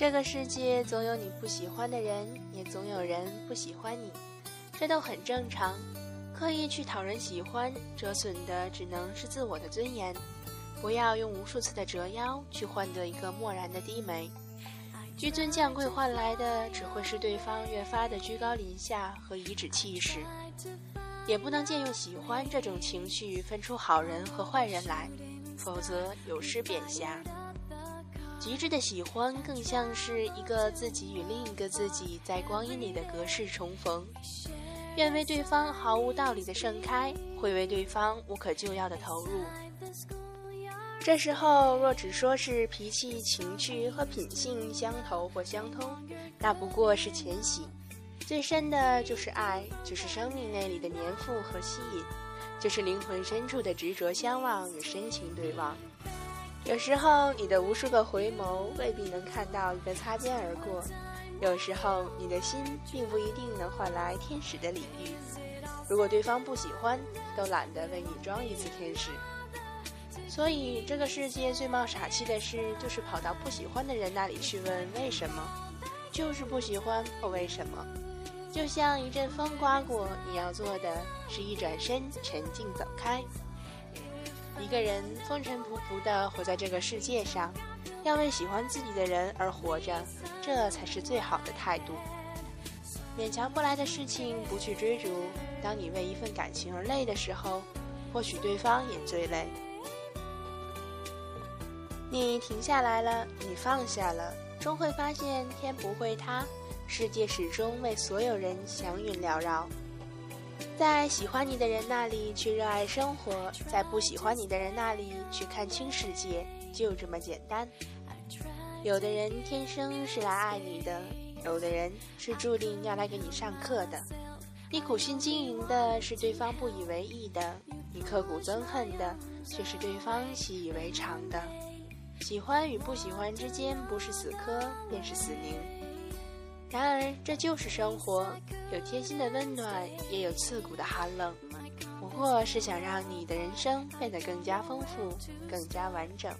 这个世界总有你不喜欢的人，也总有人不喜欢你，这都很正常。刻意去讨人喜欢，折损的只能是自我的尊严。不要用无数次的折腰去换得一个漠然的低眉，纡尊降贵换来的只会是对方越发的居高临下和颐指气使。也不能借用喜欢这种情绪分出好人和坏人来，否则有失贬狭。极致的喜欢更像是一个自己与另一个自己在光阴里的隔世重逢，愿为对方毫无道理的盛开，会为对方无可救药的投入。这时候若只说是脾气、情趣和品性相投或相通，那不过是浅喜；最深的就是爱，就是生命内里的粘附和吸引，就是灵魂深处的执着相望与深情对望。有时候，你的无数个回眸未必能看到一个擦肩而过；有时候，你的心并不一定能换来天使的礼遇。如果对方不喜欢，都懒得为你装一次天使。所以，这个世界最冒傻气的事，就是跑到不喜欢的人那里去问为什么，就是不喜欢或为什么。就像一阵风刮过，你要做的是一转身，沉静走开。一个人风尘仆仆地活在这个世界上，要为喜欢自己的人而活着，这才是最好的态度。勉强不来的事情不去追逐。当你为一份感情而累的时候，或许对方也最累。你停下来了，你放下了，终会发现天不会塌，世界始终为所有人祥云缭绕。在喜欢你的人那里去热爱生活，在不喜欢你的人那里去看清世界，就这么简单。有的人天生是来爱你的，有的人是注定要来给你上课的。你苦心经营的是对方不以为意的，你刻骨憎恨的却是对方习以为常的。喜欢与不喜欢之间，不是死磕便是死拧。然而，这就是生活，有贴心的温暖，也有刺骨的寒冷。不过是想让你的人生变得更加丰富，更加完整。